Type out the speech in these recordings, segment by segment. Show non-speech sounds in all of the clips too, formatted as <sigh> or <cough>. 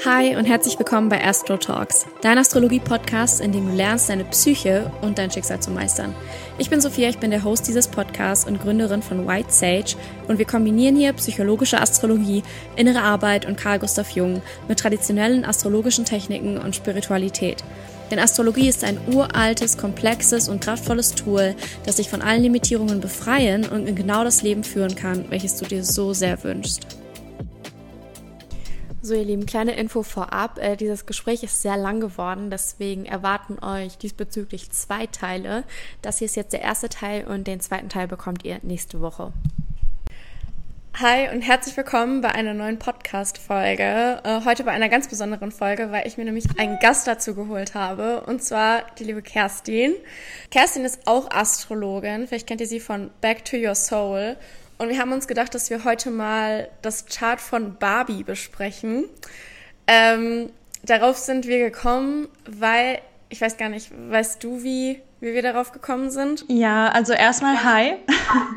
Hi und herzlich willkommen bei Astro Talks, dein Astrologie-Podcast, in dem du lernst, deine Psyche und dein Schicksal zu meistern. Ich bin Sophia, ich bin der Host dieses Podcasts und Gründerin von White Sage und wir kombinieren hier psychologische Astrologie, innere Arbeit und Carl Gustav Jung mit traditionellen astrologischen Techniken und Spiritualität. Denn Astrologie ist ein uraltes, komplexes und kraftvolles Tool, das dich von allen Limitierungen befreien und in genau das Leben führen kann, welches du dir so sehr wünschst. So, ihr Lieben, kleine Info vorab. Äh, dieses Gespräch ist sehr lang geworden, deswegen erwarten euch diesbezüglich zwei Teile. Das hier ist jetzt der erste Teil und den zweiten Teil bekommt ihr nächste Woche. Hi und herzlich willkommen bei einer neuen Podcast-Folge. Äh, heute bei einer ganz besonderen Folge, weil ich mir nämlich einen Gast dazu geholt habe und zwar die liebe Kerstin. Kerstin ist auch Astrologin, vielleicht kennt ihr sie von Back to Your Soul und wir haben uns gedacht, dass wir heute mal das Chart von Barbie besprechen. Ähm, darauf sind wir gekommen, weil, ich weiß gar nicht, weißt du, wie, wie wir darauf gekommen sind? Ja, also erstmal hi.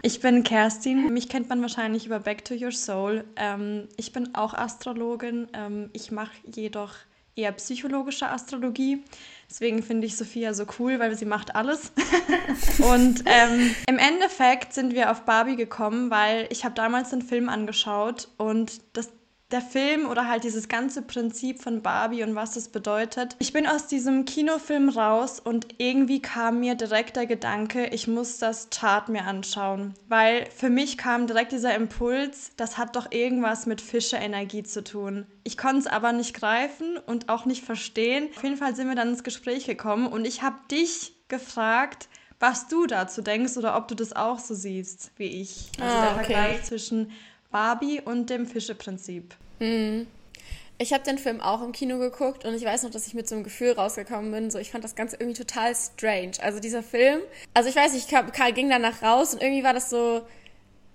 Ich bin Kerstin. Mich kennt man wahrscheinlich über Back to Your Soul. Ähm, ich bin auch Astrologin. Ähm, ich mache jedoch eher psychologische Astrologie. Deswegen finde ich Sophia so cool, weil sie macht alles. <laughs> und ähm, im Endeffekt sind wir auf Barbie gekommen, weil ich habe damals den Film angeschaut und das der Film oder halt dieses ganze Prinzip von Barbie und was das bedeutet. Ich bin aus diesem Kinofilm raus und irgendwie kam mir direkt der Gedanke, ich muss das Chart mir anschauen, weil für mich kam direkt dieser Impuls, das hat doch irgendwas mit Fische-Energie zu tun. Ich konnte es aber nicht greifen und auch nicht verstehen. Auf jeden Fall sind wir dann ins Gespräch gekommen und ich habe dich gefragt, was du dazu denkst oder ob du das auch so siehst wie ich. Also ah, der okay. Vergleich zwischen Barbie und dem Fische-Prinzip. Mhm. Ich habe den Film auch im Kino geguckt und ich weiß noch, dass ich mit so einem Gefühl rausgekommen bin. So, ich fand das Ganze irgendwie total strange. Also dieser Film, also ich weiß nicht, Karl ging danach raus und irgendwie war das so,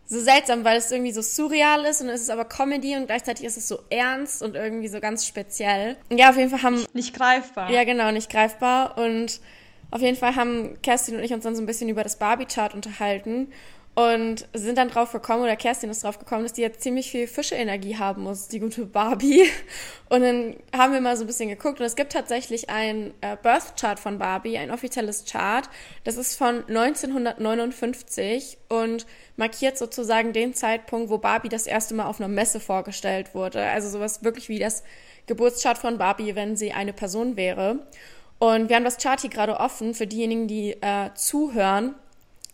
so seltsam, weil es irgendwie so surreal ist und es ist aber Comedy und gleichzeitig ist es so ernst und irgendwie so ganz speziell. Ja, auf jeden Fall haben. Nicht greifbar. Ja, genau, nicht greifbar. Und auf jeden Fall haben Kerstin und ich uns dann so ein bisschen über das Barbie-Chart unterhalten. Und sind dann drauf gekommen, oder Kerstin ist drauf gekommen, dass die jetzt ziemlich viel Fischeenergie haben muss, die gute Barbie. <laughs> Und dann haben wir mal so ein bisschen geguckt und es gibt tatsächlich ein äh, Birth Chart von Barbie, ein offizielles Chart. Das ist von 1959 und markiert sozusagen den Zeitpunkt, wo Barbie das erste Mal auf einer Messe vorgestellt wurde. Also sowas wirklich wie das Geburtschart von Barbie, wenn sie eine Person wäre. Und wir haben das Chart hier gerade offen für diejenigen, die äh, zuhören.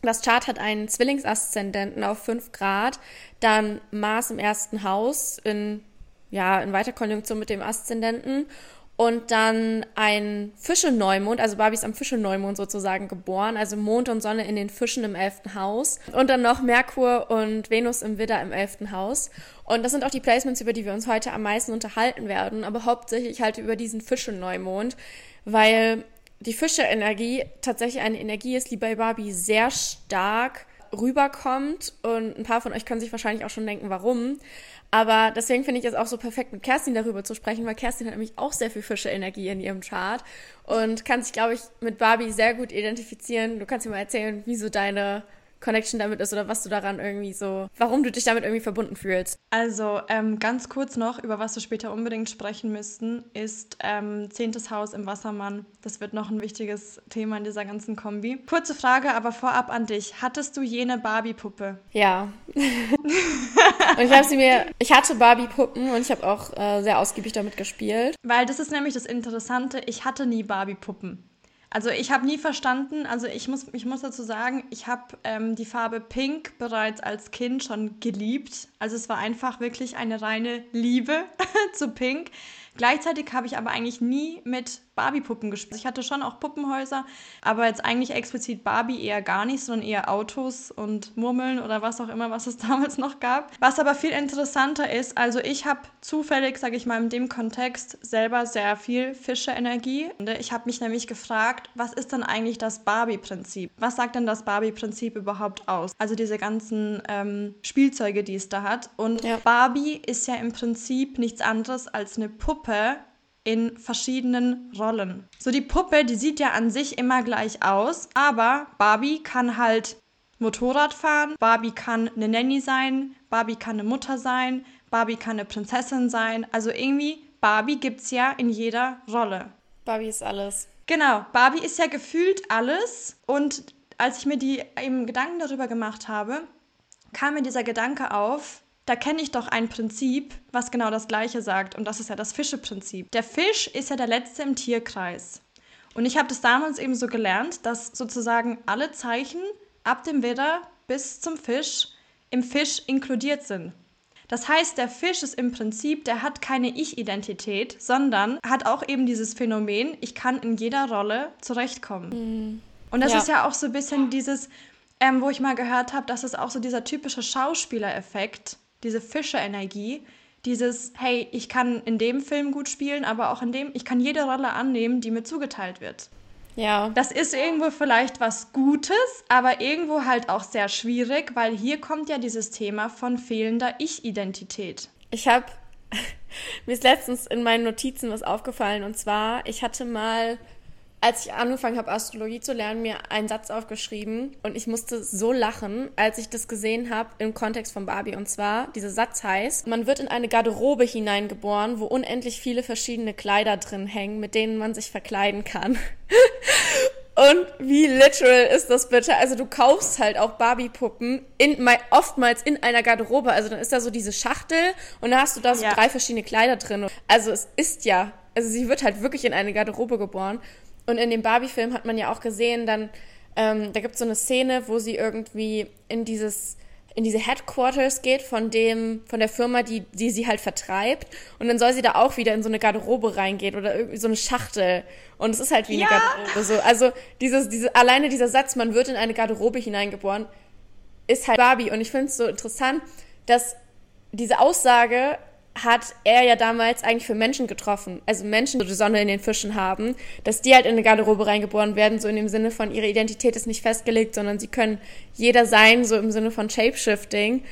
Das Chart hat einen Zwillingsaszendenten auf 5 Grad, dann Mars im ersten Haus in, ja, in Weiterkonjunktion mit dem Aszendenten und dann ein Fische-Neumond, also Barbie ist am Fische-Neumond sozusagen geboren, also Mond und Sonne in den Fischen im elften Haus und dann noch Merkur und Venus im Widder im elften Haus. Und das sind auch die Placements, über die wir uns heute am meisten unterhalten werden, aber hauptsächlich halt über diesen Fische-Neumond, weil die Fische-Energie tatsächlich eine Energie ist, die bei Barbie sehr stark rüberkommt. Und ein paar von euch können sich wahrscheinlich auch schon denken, warum. Aber deswegen finde ich es auch so perfekt, mit Kerstin darüber zu sprechen, weil Kerstin hat nämlich auch sehr viel Fische-Energie in ihrem Chart und kann sich, glaube ich, mit Barbie sehr gut identifizieren. Du kannst mir mal erzählen, wie so deine Connection damit ist oder was du daran irgendwie so, warum du dich damit irgendwie verbunden fühlst. Also ähm, ganz kurz noch, über was wir später unbedingt sprechen müssten, ist ähm, Zehntes Haus im Wassermann. Das wird noch ein wichtiges Thema in dieser ganzen Kombi. Kurze Frage, aber vorab an dich. Hattest du jene Barbie-Puppe? Ja. <laughs> und ich habe sie mir, ich hatte Barbie-Puppen und ich habe auch äh, sehr ausgiebig damit gespielt. Weil das ist nämlich das Interessante, ich hatte nie Barbie-Puppen. Also ich habe nie verstanden, also ich muss, ich muss dazu sagen, ich habe ähm, die Farbe Pink bereits als Kind schon geliebt. Also es war einfach wirklich eine reine Liebe <laughs> zu Pink. Gleichzeitig habe ich aber eigentlich nie mit Barbie-Puppen gespielt. Ich hatte schon auch Puppenhäuser, aber jetzt eigentlich explizit Barbie eher gar nicht, sondern eher Autos und Murmeln oder was auch immer, was es <laughs> damals noch gab. Was aber viel interessanter ist, also ich habe zufällig, sage ich mal, in dem Kontext selber sehr viel Fische-Energie. Ich habe mich nämlich gefragt, was ist denn eigentlich das Barbie-Prinzip? Was sagt denn das Barbie-Prinzip überhaupt aus? Also diese ganzen ähm, Spielzeuge, die es da hat. Und ja. Barbie ist ja im Prinzip nichts anderes als eine Puppe, in verschiedenen Rollen. So die Puppe, die sieht ja an sich immer gleich aus, aber Barbie kann halt Motorrad fahren, Barbie kann eine Nanny sein, Barbie kann eine Mutter sein, Barbie kann eine Prinzessin sein. Also irgendwie Barbie gibt es ja in jeder Rolle. Barbie ist alles. Genau, Barbie ist ja gefühlt alles. Und als ich mir die eben Gedanken darüber gemacht habe, kam mir dieser Gedanke auf, da kenne ich doch ein Prinzip, was genau das Gleiche sagt. Und das ist ja das Fischeprinzip. Der Fisch ist ja der Letzte im Tierkreis. Und ich habe das damals eben so gelernt, dass sozusagen alle Zeichen ab dem Widder bis zum Fisch im Fisch inkludiert sind. Das heißt, der Fisch ist im Prinzip, der hat keine Ich-Identität, sondern hat auch eben dieses Phänomen, ich kann in jeder Rolle zurechtkommen. Mhm. Und das ja. ist ja auch so ein bisschen dieses, ähm, wo ich mal gehört habe, dass es auch so dieser typische Schauspielereffekt diese Fische-Energie, dieses, hey, ich kann in dem Film gut spielen, aber auch in dem, ich kann jede Rolle annehmen, die mir zugeteilt wird. Ja. Das ist irgendwo vielleicht was Gutes, aber irgendwo halt auch sehr schwierig, weil hier kommt ja dieses Thema von fehlender Ich-Identität. Ich habe, <laughs> mir ist letztens in meinen Notizen was aufgefallen und zwar, ich hatte mal als ich angefangen habe, Astrologie zu lernen, mir einen Satz aufgeschrieben und ich musste so lachen, als ich das gesehen habe im Kontext von Barbie. Und zwar, dieser Satz heißt, man wird in eine Garderobe hineingeboren, wo unendlich viele verschiedene Kleider drin hängen, mit denen man sich verkleiden kann. <laughs> Und wie literal ist das bitte? Also du kaufst halt auch Barbie-Puppen in, oftmals in einer Garderobe. Also dann ist da so diese Schachtel und da hast du da so ja. drei verschiedene Kleider drin. Also es ist ja, also sie wird halt wirklich in eine Garderobe geboren. Und in dem Barbie-Film hat man ja auch gesehen, dann, ähm, da gibt es so eine Szene, wo sie irgendwie in dieses in diese Headquarters geht von dem von der Firma, die die sie halt vertreibt. Und dann soll sie da auch wieder in so eine Garderobe reingehen oder irgendwie so eine Schachtel. Und es ist halt wie ja. eine Garderobe so. Also dieses diese alleine dieser Satz man wird in eine Garderobe hineingeboren ist halt Barbie. Und ich finde es so interessant, dass diese Aussage hat er ja damals eigentlich für Menschen getroffen. Also Menschen, die die Sonne in den Fischen haben, dass die halt in eine Garderobe reingeboren werden, so in dem Sinne von, ihre Identität ist nicht festgelegt, sondern sie können jeder sein, so im Sinne von Shapeshifting.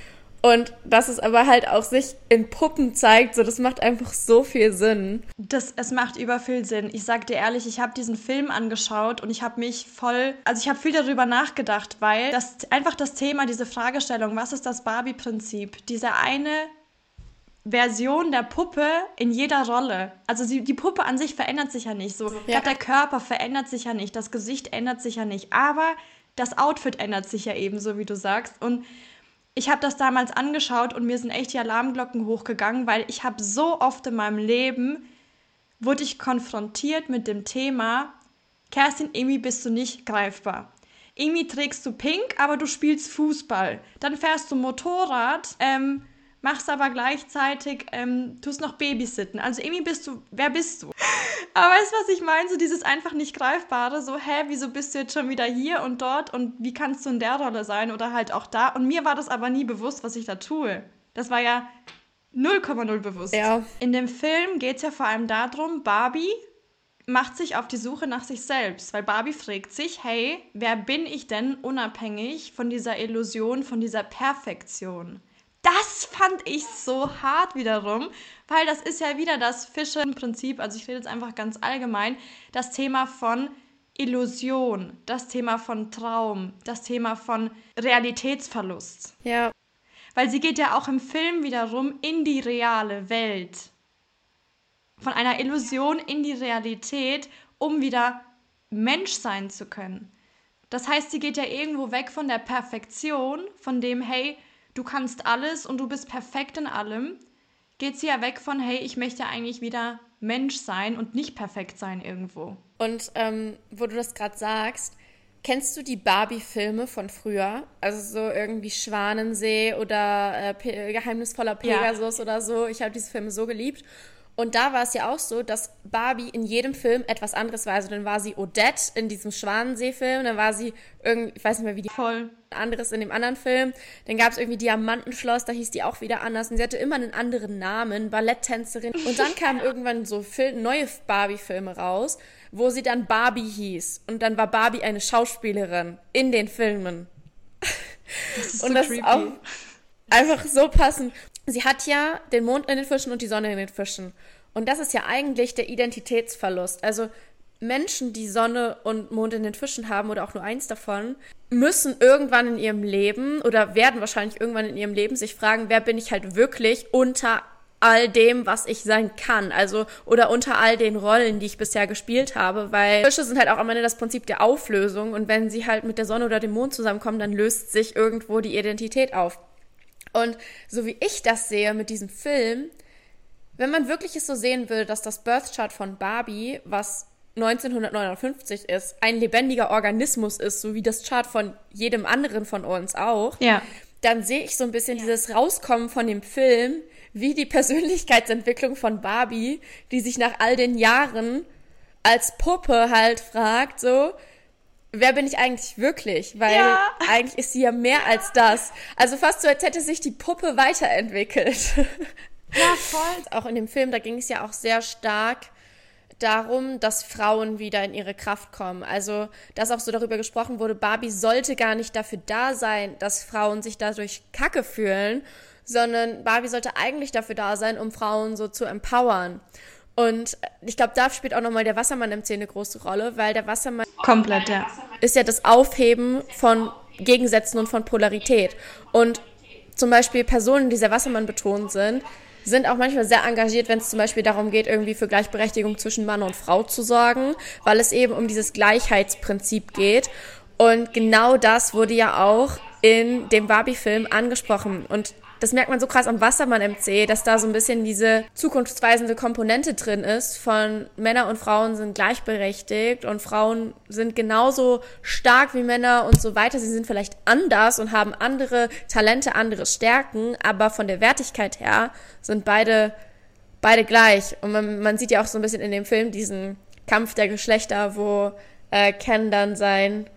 Und dass es aber halt auch sich in Puppen zeigt, so das macht einfach so viel Sinn. Das, es macht über viel Sinn. Ich sag dir ehrlich, ich habe diesen Film angeschaut und ich habe mich voll, also ich habe viel darüber nachgedacht, weil das einfach das Thema, diese Fragestellung, was ist das Barbie-Prinzip? Dieser eine Version der Puppe in jeder Rolle. Also sie, die Puppe an sich verändert sich ja nicht. So, ja. der Körper verändert sich ja nicht, das Gesicht ändert sich ja nicht, aber das Outfit ändert sich ja ebenso, wie du sagst. Und ich habe das damals angeschaut und mir sind echt die Alarmglocken hochgegangen, weil ich habe so oft in meinem Leben wurde ich konfrontiert mit dem Thema, Kerstin, irgendwie bist du nicht greifbar. Irgendwie trägst du pink, aber du spielst Fußball. Dann fährst du Motorrad, ähm, machst aber gleichzeitig, ähm, tust noch Babysitten. Also irgendwie bist du, wer bist du? Aber weißt du, was ich meine? So dieses einfach nicht greifbare, so, hä, wieso bist du jetzt schon wieder hier und dort und wie kannst du in der Rolle sein oder halt auch da? Und mir war das aber nie bewusst, was ich da tue. Das war ja 0,0 bewusst. Ja. In dem Film geht es ja vor allem darum, Barbie macht sich auf die Suche nach sich selbst, weil Barbie fragt sich, hey, wer bin ich denn unabhängig von dieser Illusion, von dieser Perfektion? Das fand ich so hart wiederum, weil das ist ja wieder das Fischen-Prinzip, also ich rede jetzt einfach ganz allgemein, das Thema von Illusion, das Thema von Traum, das Thema von Realitätsverlust. Ja. Weil sie geht ja auch im Film wiederum in die reale Welt. Von einer Illusion in die Realität, um wieder Mensch sein zu können. Das heißt, sie geht ja irgendwo weg von der Perfektion, von dem, hey, du kannst alles und du bist perfekt in allem, geht sie ja weg von, hey, ich möchte eigentlich wieder Mensch sein und nicht perfekt sein irgendwo. Und ähm, wo du das gerade sagst, kennst du die Barbie-Filme von früher? Also so irgendwie Schwanensee oder äh, Geheimnisvoller Pegasus ja. oder so. Ich habe diese Filme so geliebt. Und da war es ja auch so, dass Barbie in jedem Film etwas anderes war. Also dann war sie Odette in diesem Schwanensee-Film, dann war sie irgendwie, ich weiß nicht mehr wie die voll anderes in dem anderen Film. Dann gab es irgendwie Diamantenschloss, da hieß die auch wieder anders. Und sie hatte immer einen anderen Namen, Balletttänzerin. Und dann kamen <laughs> irgendwann so Film, neue Barbie-Filme raus, wo sie dann Barbie hieß. Und dann war Barbie eine Schauspielerin in den Filmen. Das ist und so das creepy. ist auch einfach so passend sie hat ja den Mond in den Fischen und die Sonne in den Fischen. Und das ist ja eigentlich der Identitätsverlust. Also Menschen, die Sonne und Mond in den Fischen haben oder auch nur eins davon, müssen irgendwann in ihrem Leben oder werden wahrscheinlich irgendwann in ihrem Leben sich fragen, wer bin ich halt wirklich unter all dem, was ich sein kann. Also, oder unter all den Rollen, die ich bisher gespielt habe, weil Fische sind halt auch am Ende das Prinzip der Auflösung und wenn sie halt mit der Sonne oder dem Mond zusammenkommen, dann löst sich irgendwo die Identität auf. Und so wie ich das sehe mit diesem Film, wenn man wirklich es so sehen will, dass das Birth Chart von Barbie, was 1959 ist, ein lebendiger Organismus ist, so wie das Chart von jedem anderen von uns auch, ja. dann sehe ich so ein bisschen ja. dieses Rauskommen von dem Film, wie die <laughs> Persönlichkeitsentwicklung von Barbie, die sich nach all den Jahren als Puppe halt fragt, so, wer bin ich eigentlich wirklich? Weil ja. eigentlich ist sie ja mehr als das. Also fast so, als hätte sich die Puppe weiterentwickelt. Ja, voll. <laughs> Auch in dem Film, da ging es ja auch sehr stark darum, dass Frauen wieder in ihre Kraft kommen. Also, dass auch so darüber gesprochen wurde, Barbie sollte gar nicht dafür da sein, dass Frauen sich dadurch kacke fühlen, sondern Barbie sollte eigentlich dafür da sein, um Frauen so zu empowern. Und ich glaube, da spielt auch nochmal der Wassermann im Szene eine große Rolle, weil der Wassermann komplett ja. ist ja das Aufheben von Gegensätzen und von Polarität. Und zum Beispiel Personen, die sehr Wassermann betont sind, sind auch manchmal sehr engagiert, wenn es zum Beispiel darum geht, irgendwie für Gleichberechtigung zwischen Mann und Frau zu sorgen, weil es eben um dieses Gleichheitsprinzip geht. Und genau das wurde ja auch in dem Barbie-Film angesprochen. Und das merkt man so krass am Wassermann MC, dass da so ein bisschen diese zukunftsweisende Komponente drin ist von Männer und Frauen sind gleichberechtigt und Frauen sind genauso stark wie Männer und so weiter. Sie sind vielleicht anders und haben andere Talente, andere Stärken, aber von der Wertigkeit her sind beide, beide gleich. Und man, man sieht ja auch so ein bisschen in dem Film diesen Kampf der Geschlechter, wo äh, Ken dann sein,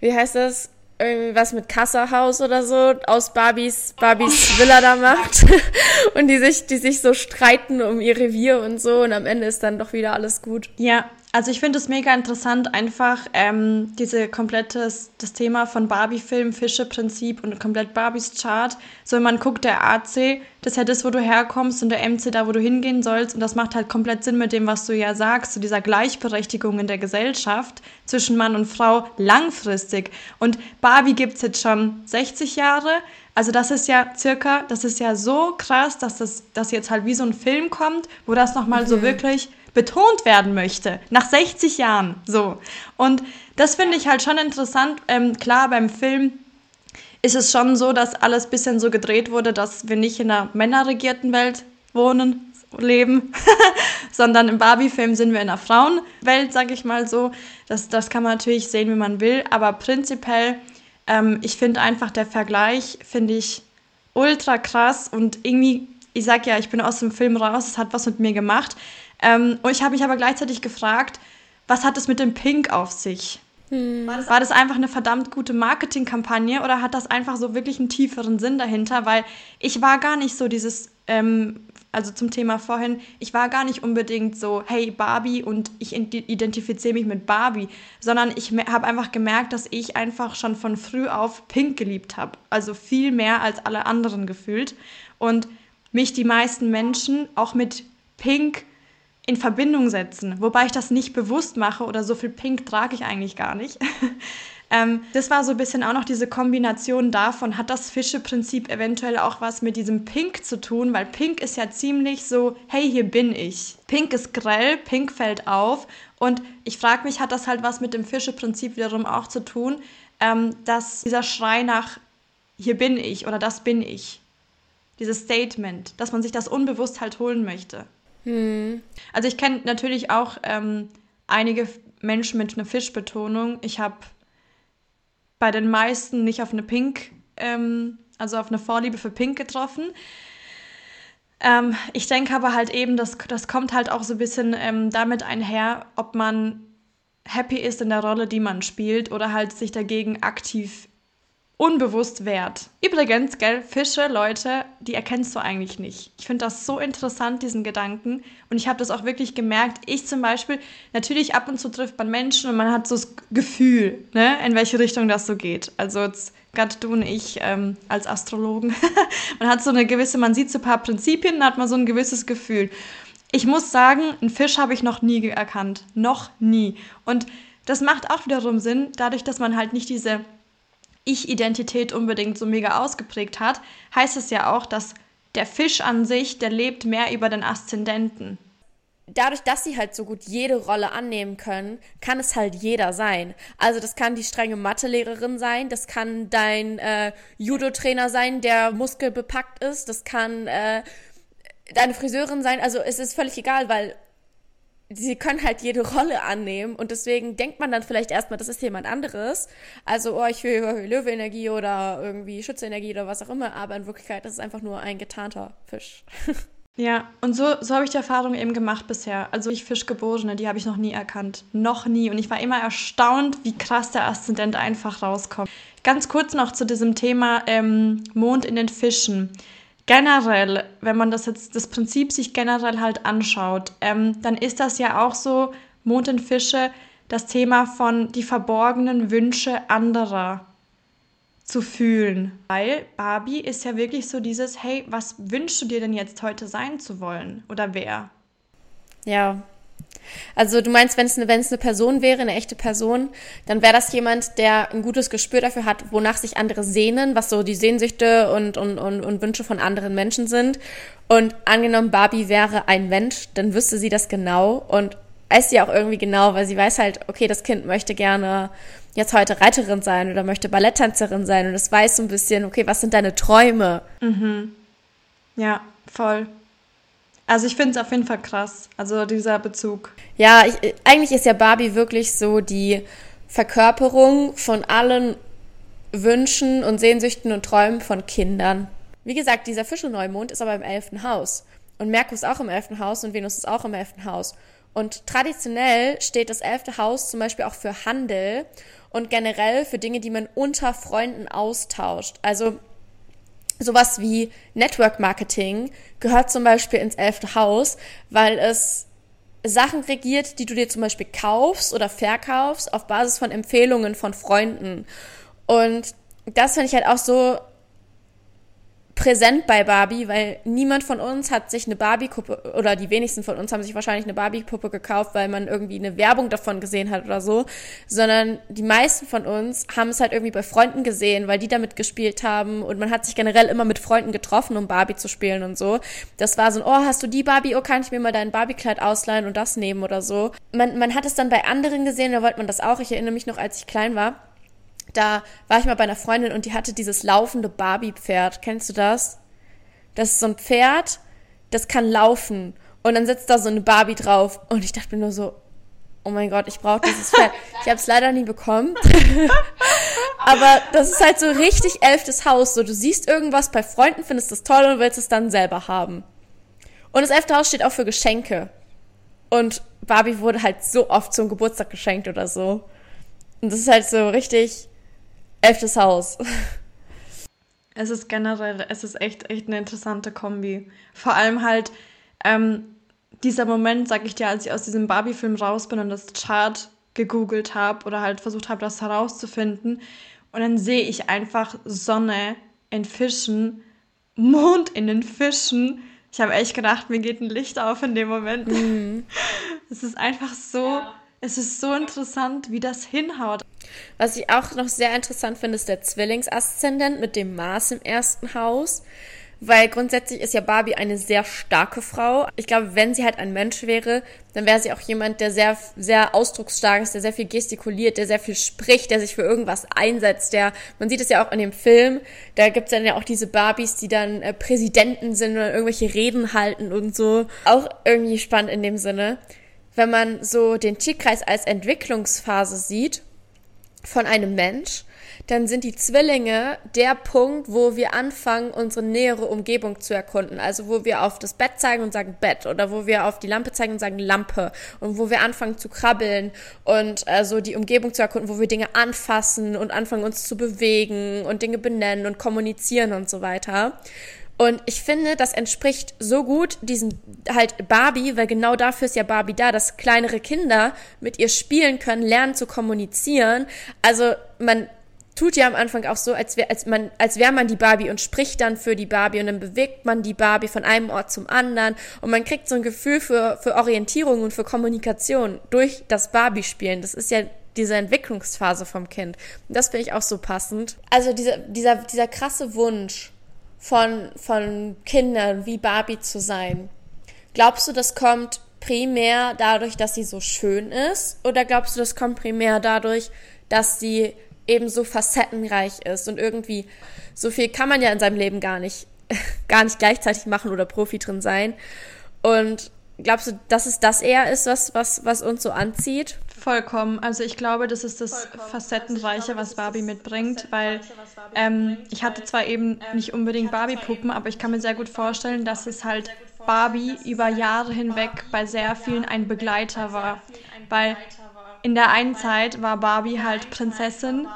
wie heißt das? Irgendwie was mit Kassahaus oder so aus Barbies, Barbies Villa da macht. <laughs> und die sich, die sich so streiten um ihr Revier und so und am Ende ist dann doch wieder alles gut. Ja, also ich finde es mega interessant, einfach ähm, diese komplettes, das Thema von Barbie-Film, Fische-Prinzip und komplett Barbies Chart. So, wenn man guckt, der AC, das ist ja das, wo du herkommst und der MC da, wo du hingehen sollst. Und das macht halt komplett Sinn mit dem, was du ja sagst, zu so dieser Gleichberechtigung in der Gesellschaft zwischen Mann und Frau langfristig. Und Barbie gibt's jetzt schon 60 Jahre. Also das ist ja circa, das ist ja so krass, dass das dass jetzt halt wie so ein Film kommt, wo das nochmal mhm. so wirklich betont werden möchte. Nach 60 Jahren. So. Und das finde ich halt schon interessant. Ähm, klar, beim Film ist es schon so, dass alles ein bisschen so gedreht wurde, dass wir nicht in einer männerregierten Welt wohnen, leben, <laughs> sondern im Barbie-Film sind wir in einer Frauenwelt, sag ich mal so. Das, das kann man natürlich sehen, wie man will, aber prinzipiell, ähm, ich finde einfach der Vergleich, finde ich ultra krass und irgendwie, ich sag ja, ich bin aus dem Film raus, es hat was mit mir gemacht, ähm, und ich habe mich aber gleichzeitig gefragt, was hat es mit dem Pink auf sich? Hm. War, das, war das einfach eine verdammt gute Marketingkampagne oder hat das einfach so wirklich einen tieferen Sinn dahinter? Weil ich war gar nicht so dieses, ähm, also zum Thema vorhin, ich war gar nicht unbedingt so, hey Barbie und ich identifiziere mich mit Barbie, sondern ich habe einfach gemerkt, dass ich einfach schon von früh auf Pink geliebt habe. Also viel mehr als alle anderen gefühlt. Und mich die meisten Menschen auch mit Pink in Verbindung setzen, wobei ich das nicht bewusst mache oder so viel Pink trage ich eigentlich gar nicht. <laughs> ähm, das war so ein bisschen auch noch diese Kombination davon, hat das Fische-Prinzip eventuell auch was mit diesem Pink zu tun, weil Pink ist ja ziemlich so, hey, hier bin ich. Pink ist grell, Pink fällt auf und ich frage mich, hat das halt was mit dem Fische-Prinzip wiederum auch zu tun, ähm, dass dieser Schrei nach, hier bin ich oder das bin ich, dieses Statement, dass man sich das unbewusst halt holen möchte. Hm. Also ich kenne natürlich auch ähm, einige Menschen mit einer Fischbetonung. Ich habe bei den meisten nicht auf eine Pink, ähm, also auf eine Vorliebe für Pink getroffen. Ähm, ich denke aber halt eben, das, das kommt halt auch so ein bisschen ähm, damit einher, ob man happy ist in der Rolle, die man spielt oder halt sich dagegen aktiv unbewusst wert. Übrigens, gell, Fische, Leute, die erkennst du eigentlich nicht. Ich finde das so interessant, diesen Gedanken. Und ich habe das auch wirklich gemerkt. Ich zum Beispiel, natürlich ab und zu trifft man Menschen und man hat so das Gefühl, ne, in welche Richtung das so geht. Also jetzt gerade du und ich ähm, als Astrologen. <laughs> man hat so eine gewisse, man sieht so ein paar Prinzipien, dann hat man so ein gewisses Gefühl. Ich muss sagen, einen Fisch habe ich noch nie erkannt. Noch nie. Und das macht auch wiederum Sinn, dadurch, dass man halt nicht diese ich-Identität unbedingt so mega ausgeprägt hat, heißt es ja auch, dass der Fisch an sich, der lebt mehr über den Aszendenten dadurch, dass sie halt so gut jede Rolle annehmen können, kann es halt jeder sein. Also das kann die strenge Mathelehrerin sein, das kann dein äh, Judo-Trainer sein, der muskelbepackt ist, das kann äh, deine Friseurin sein. Also es ist völlig egal, weil sie können halt jede Rolle annehmen und deswegen denkt man dann vielleicht erstmal, das ist jemand anderes. Also, oh, ich will Löwe-Energie oder irgendwie Schütze-Energie oder was auch immer, aber in Wirklichkeit ist es einfach nur ein getarnter Fisch. <laughs> Ja, und so, so habe ich die Erfahrung eben gemacht bisher. Also ich Fischgeborene, die habe ich noch nie erkannt. Noch nie. Und ich war immer erstaunt, wie krass der Aszendent einfach rauskommt. Ganz kurz noch zu diesem Thema ähm, Mond in den Fischen. Generell, wenn man das jetzt, das Prinzip sich generell halt anschaut, ähm, dann ist das ja auch so, Mond in Fische, das Thema von die verborgenen Wünsche anderer zu fühlen. Weil Barbie ist ja wirklich so dieses, hey, was wünschst du dir denn jetzt heute sein zu wollen? Oder wer? Ja. Also du meinst, wenn es eine, eine Person wäre, eine echte Person, dann wäre das jemand, der ein gutes Gespür dafür hat, wonach sich andere sehnen, was so die Sehnsüchte und, und, und, und Wünsche von anderen Menschen sind. Und angenommen, Barbie wäre ein Mensch, dann wüsste sie das genau und weiß sie auch irgendwie genau, weil sie weiß halt, okay, das Kind möchte gerne jetzt heute Reiterin sein oder möchte Balletttänzerin sein und es weiß so ein bisschen, okay, was sind deine Träume? Mhm. Ja, voll. Also ich finde es auf jeden Fall krass, also dieser Bezug. Ja, ich, eigentlich ist ja Barbie wirklich so die Verkörperung von allen Wünschen und Sehnsüchten und Träumen von Kindern. Wie gesagt, dieser Fischelneumond ist aber im elften Haus. Und Merkur ist auch im elften Haus und Venus ist auch im elften Haus. Und traditionell steht das elfte Haus zum Beispiel auch für Handel und generell für Dinge, die man unter Freunden austauscht. Also sowas wie Network Marketing gehört zum Beispiel ins elfte Haus, weil es Sachen regiert, die du dir zum Beispiel kaufst oder verkaufst auf Basis von Empfehlungen von Freunden. Und das finde ich halt auch so präsent bei Barbie, weil niemand von uns hat sich eine Barbie-Puppe oder die wenigsten von uns haben sich wahrscheinlich eine Barbie-Puppe gekauft, weil man irgendwie eine Werbung davon gesehen hat oder so, sondern die meisten von uns haben es halt irgendwie bei Freunden gesehen, weil die damit gespielt haben und man hat sich generell immer mit Freunden getroffen, um Barbie zu spielen und so. Das war so ein, oh, hast du die Barbie? Oh, kann ich mir mal dein Barbie-Kleid ausleihen und das nehmen oder so. Man, man hat es dann bei anderen gesehen, da wollte man das auch. Ich erinnere mich noch, als ich klein war da war ich mal bei einer Freundin und die hatte dieses laufende Barbie-Pferd. Kennst du das? Das ist so ein Pferd, das kann laufen. Und dann sitzt da so eine Barbie drauf. Und ich dachte mir nur so, oh mein Gott, ich brauche dieses Pferd. Ich habe es leider nie bekommen. <laughs> Aber das ist halt so richtig elftes Haus. So, du siehst irgendwas bei Freunden, findest das toll und willst es dann selber haben. Und das elfte Haus steht auch für Geschenke. Und Barbie wurde halt so oft zum Geburtstag geschenkt oder so. Und das ist halt so richtig elftes Haus. Es ist generell, es ist echt, echt eine interessante Kombi. Vor allem halt ähm, dieser Moment, sag ich dir, als ich aus diesem Barbie-Film raus bin und das Chart gegoogelt habe oder halt versucht habe, das herauszufinden. Und dann sehe ich einfach Sonne in Fischen, Mond in den Fischen. Ich habe echt gedacht, mir geht ein Licht auf in dem Moment. Mhm. <laughs> Es ist einfach so, ja. Es ist so interessant, wie das hinhaut. Was ich auch noch sehr interessant finde, ist der Zwillingsaszendent mit dem Mars im ersten Haus. Weil grundsätzlich ist ja Barbie eine sehr starke Frau. Ich glaube, wenn sie halt ein Mensch wäre, dann wäre sie auch jemand, der sehr, sehr ausdrucksstark ist, der sehr viel gestikuliert, der sehr viel spricht, der sich für irgendwas einsetzt. Der, man sieht es ja auch in dem Film, da gibt es dann ja auch diese Barbies, die dann äh, Präsidenten sind oder irgendwelche Reden halten und so. Auch irgendwie spannend in dem Sinne. Wenn man so den Chi-Kreis als Entwicklungsphase sieht, von einem Mensch, dann sind die Zwillinge der Punkt, wo wir anfangen, unsere nähere Umgebung zu erkunden. Also wo wir auf das Bett zeigen und sagen Bett oder wo wir auf die Lampe zeigen und sagen Lampe und wo wir anfangen zu krabbeln und äh, so die Umgebung zu erkunden, wo wir Dinge anfassen und anfangen uns zu bewegen und Dinge benennen und kommunizieren und so weiter. Und ich finde, das entspricht so gut diesem halt Barbie, weil genau dafür ist ja Barbie da, dass kleinere Kinder mit ihr spielen können, lernen zu kommunizieren. Also man tut ja am Anfang auch so, als wäre als man als wäre man die Barbie und spricht dann für die Barbie und dann bewegt man die Barbie von einem Ort zum anderen und man kriegt so ein Gefühl für für Orientierung und für Kommunikation durch das Barbie spielen. Das ist ja diese Entwicklungsphase vom Kind. Und das finde ich auch so passend. Also dieser dieser dieser krasse Wunsch von, von Kindern wie Barbie zu sein, glaubst du, das kommt primär dadurch, dass sie so schön ist? Oder glaubst du, das kommt primär dadurch, dass sie eben so facettenreich ist und irgendwie so viel kann man ja in seinem Leben gar nicht, <laughs> gar nicht gleichzeitig machen oder Profi drin sein. Und glaubst du, dass es das eher ist, was, was, was uns so anzieht? Vollkommen. Also ich glaube, das ist das Vollkommen. Facettenreiche, also was Barbie mitbringt, weil ähm, ich hatte zwar eben nicht unbedingt Barbie-Puppen, aber ich kann mir sehr gut vorstellen, dass es halt Barbie über Jahre hinweg bei sehr vielen ein Begleiter war. Weil in der einen Zeit war Barbie halt Prinzessin.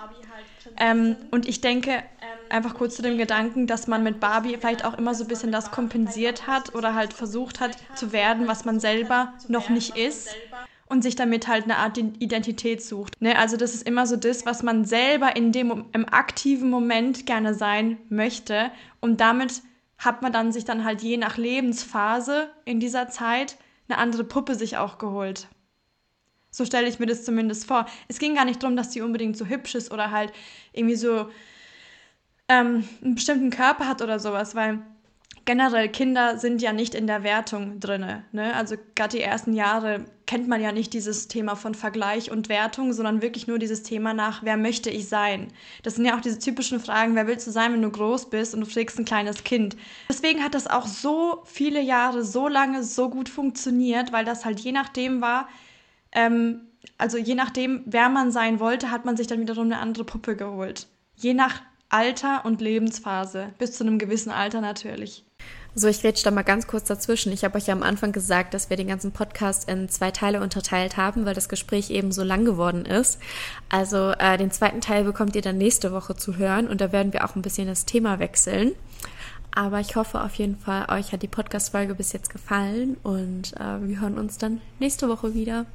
Ähm, und ich denke, einfach kurz zu dem Gedanken, dass man mit Barbie vielleicht auch immer so ein bisschen das kompensiert hat oder halt versucht hat zu werden, was man selber noch nicht ist und sich damit halt eine Art Identität sucht. Ne? Also das ist immer so das, was man selber in dem im aktiven Moment gerne sein möchte und damit hat man dann sich dann halt je nach Lebensphase in dieser Zeit eine andere Puppe sich auch geholt. So stelle ich mir das zumindest vor. Es ging gar nicht darum, dass die unbedingt so hübsch ist oder halt irgendwie so ähm, einen bestimmten Körper hat oder sowas, weil generell Kinder sind ja nicht in der Wertung drin. Ne? Also gerade die ersten Jahre kennt man ja nicht dieses Thema von Vergleich und Wertung, sondern wirklich nur dieses Thema nach, wer möchte ich sein? Das sind ja auch diese typischen Fragen, wer willst du sein, wenn du groß bist und du pflegst ein kleines Kind? Deswegen hat das auch so viele Jahre, so lange, so gut funktioniert, weil das halt je nachdem war, ähm, also je nachdem, wer man sein wollte, hat man sich dann wiederum eine andere Puppe geholt. Je nach Alter und Lebensphase, bis zu einem gewissen Alter natürlich. So, ich rede da mal ganz kurz dazwischen. Ich habe euch ja am Anfang gesagt, dass wir den ganzen Podcast in zwei Teile unterteilt haben, weil das Gespräch eben so lang geworden ist. Also äh, den zweiten Teil bekommt ihr dann nächste Woche zu hören und da werden wir auch ein bisschen das Thema wechseln. Aber ich hoffe auf jeden Fall, euch hat die Podcast-Folge bis jetzt gefallen und äh, wir hören uns dann nächste Woche wieder.